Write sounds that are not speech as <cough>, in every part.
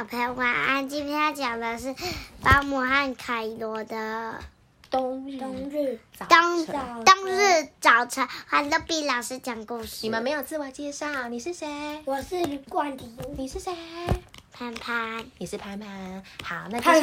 小朋友晚安。今天要讲的是 <gasps> 保姆和凯罗的冬日冬日早冬晨，冬日早晨，欢乐比老师讲故事。你们没有自我介绍，你是谁？我是冠廷，你是谁？潘潘，你是潘潘。好，那接潘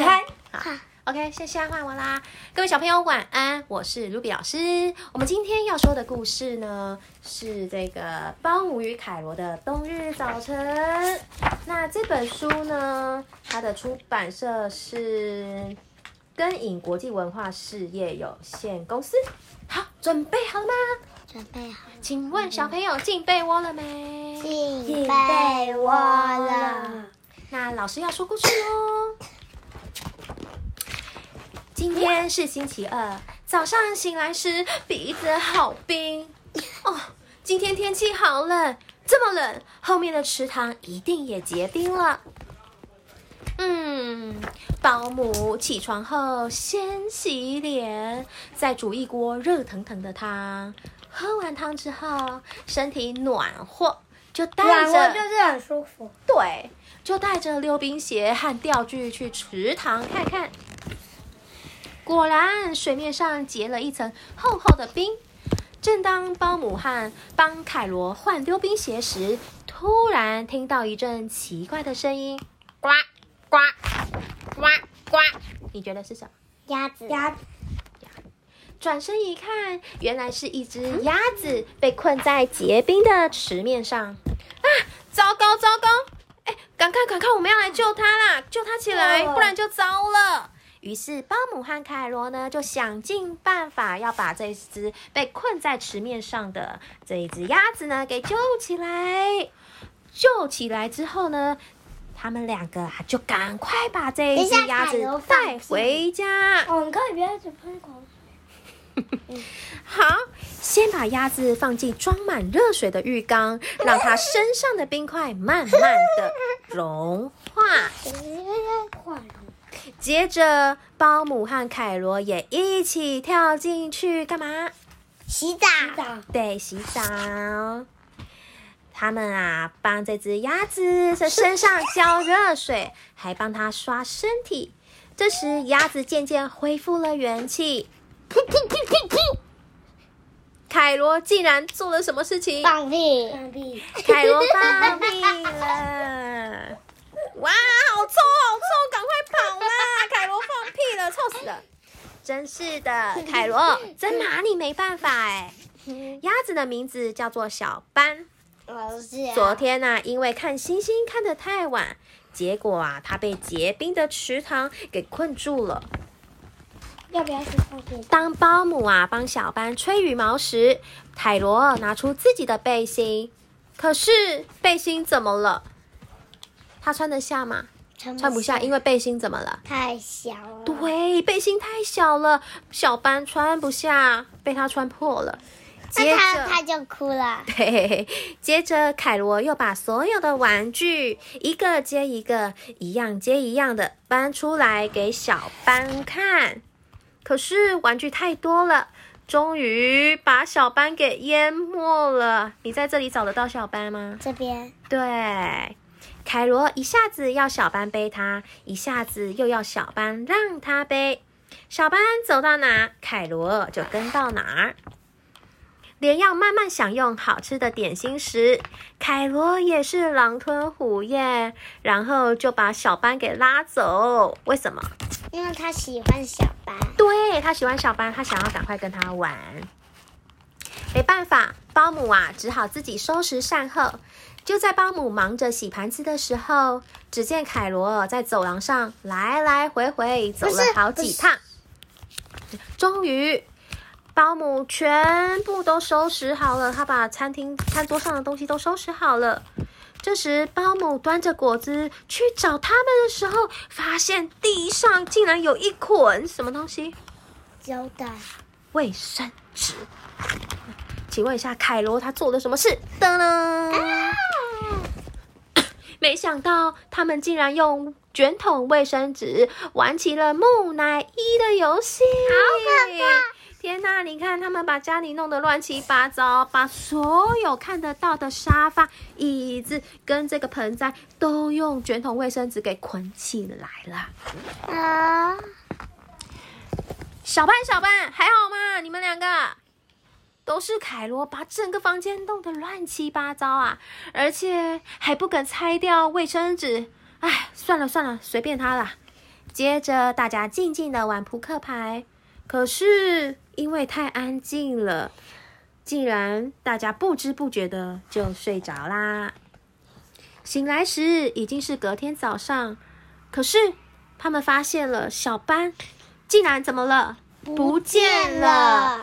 潘，好，OK，现现在换我啦。各位小朋友晚安，我是卢比老师。我们今天要说的故事呢，是这个保姆与凯罗的冬日早晨。那这本书呢，它的出版社是根影国际文化事业有限公司。好，准备好了吗？准备好请问小朋友进被窝了没？进被窝了。那老师要说故事喽。今天是星期二，早上醒来时鼻子好冰哦。今天天气好冷，这么冷，后面的池塘一定也结冰了。嗯，保姆起床后先洗脸，再煮一锅热腾腾的汤。喝完汤之后，身体暖和，就带软着和就是很舒服。对，就带着溜冰鞋和钓具去池塘看看。果然，水面上结了一层厚厚的冰。正当保姆汉帮凯罗换溜冰鞋时，突然听到一阵奇怪的声音：呱呱呱呱！你觉得是什么？鸭子，鸭子转身一看，原来是一只鸭子被困在结冰的池面上。啊！糟糕，糟糕！哎，赶快，赶快，我们要来救它啦！救它起来，不然就糟了。于是，保姆和凯罗呢，就想尽办法要把这只被困在池面上的这一只鸭子呢给救起来。救起来之后呢，他们两个啊，就赶快把这一只鸭子带回家。哦，你可以不要一直喷口水好，先把鸭子放进装满热水的浴缸，让它身上的冰块慢慢的融化。<laughs> 接着，保姆和凯罗也一起跳进去干嘛？洗澡。洗澡，对，洗澡。他们啊，帮这只鸭子在身上浇热水，还帮它刷身体。这时，鸭子渐渐恢复了元气。噗噗噗噗噗！凯罗竟然做了什么事情？放屁。放屁，凯罗放屁了！哇，好臭，好臭，赶快跑啦！凯罗放屁了，臭死了！真是的，凯罗真拿你没办法哎。鸭子的名字叫做小斑。老师啊，昨天呢、因为看星星看得太晚，结果啊，它被结冰的池塘给困住了。要不要去放屁？当保姆啊帮小班吹羽毛时，凯罗拿出自己的背心，可是背心怎么了？他穿得下吗？穿不下，因为背心怎么了？太小了。对，背心太小了，小班穿不下，被他穿破了。接着，他就哭了。对，接着凯罗又把所有的玩具一个接一个，一样接一样的搬出来给小班看。可是玩具太多了，终于把小班给淹没了。你在这里找得到小班吗？这边对，凯罗一下子要小班背他，一下子又要小班让他背。小班走到哪，凯罗就跟到哪儿。连要慢慢享用好吃的点心时，凯罗也是狼吞虎咽，然后就把小班给拉走。为什么？因为他喜欢小班。对他喜欢小班，他想要赶快跟他玩。没办法，保姆啊只好自己收拾善后。就在保姆忙着洗盘子的时候，只见凯罗在走廊上来来回回走了好几趟。终于，保姆全部都收拾好了，他把餐厅餐桌上的东西都收拾好了。这时，保姆端着果子去找他们的时候，发现地上竟然有一捆什么东西？胶带。卫生纸。请问一下，凯罗他做了什么事？噔噔！没想到他们竟然用卷筒卫生纸玩起了木乃伊的游戏，好可怕！天哪！你看他们把家里弄得乱七八糟，把所有看得到的沙发、椅子跟这个盆栽都用卷筒卫生纸给捆起来了。啊，小班，小班，还好吗？你们两个都是凯罗把整个房间弄得乱七八糟啊，而且还不肯拆掉卫生纸。哎，算了算了，随便他啦。接着大家静静的玩扑克牌，可是因为太安静了，竟然大家不知不觉的就睡着啦。醒来时已经是隔天早上，可是他们发现了小班竟然怎么了？不见了。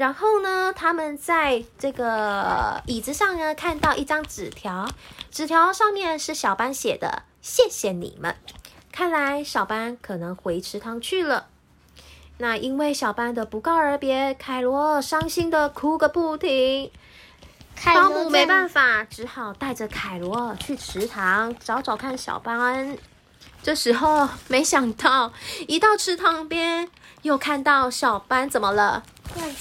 然后呢，他们在这个椅子上呢看到一张纸条，纸条上面是小班写的：“谢谢你们。”看来小班可能回池塘去了。那因为小班的不告而别，凯罗伤心的哭个不停。保姆没办法，只好带着凯罗去池塘找找看小班。这时候，没想到一到池塘边，又看到小班怎么了？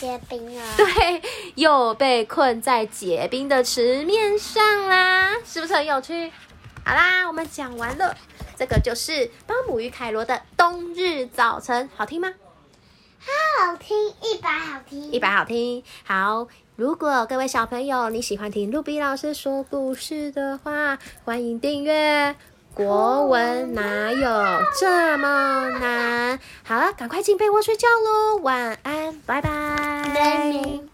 要结冰了。<laughs> 对，又被困在结冰的池面上啦，是不是很有趣？好啦，我们讲完了，这个就是巴姆与凯罗的冬日早晨，好听吗？好听，一百好听，一百好听。好，如果各位小朋友你喜欢听露比老师说故事的话，欢迎订阅。国文哪有这么难？好了，赶快进被窝睡觉喽，晚安，拜拜。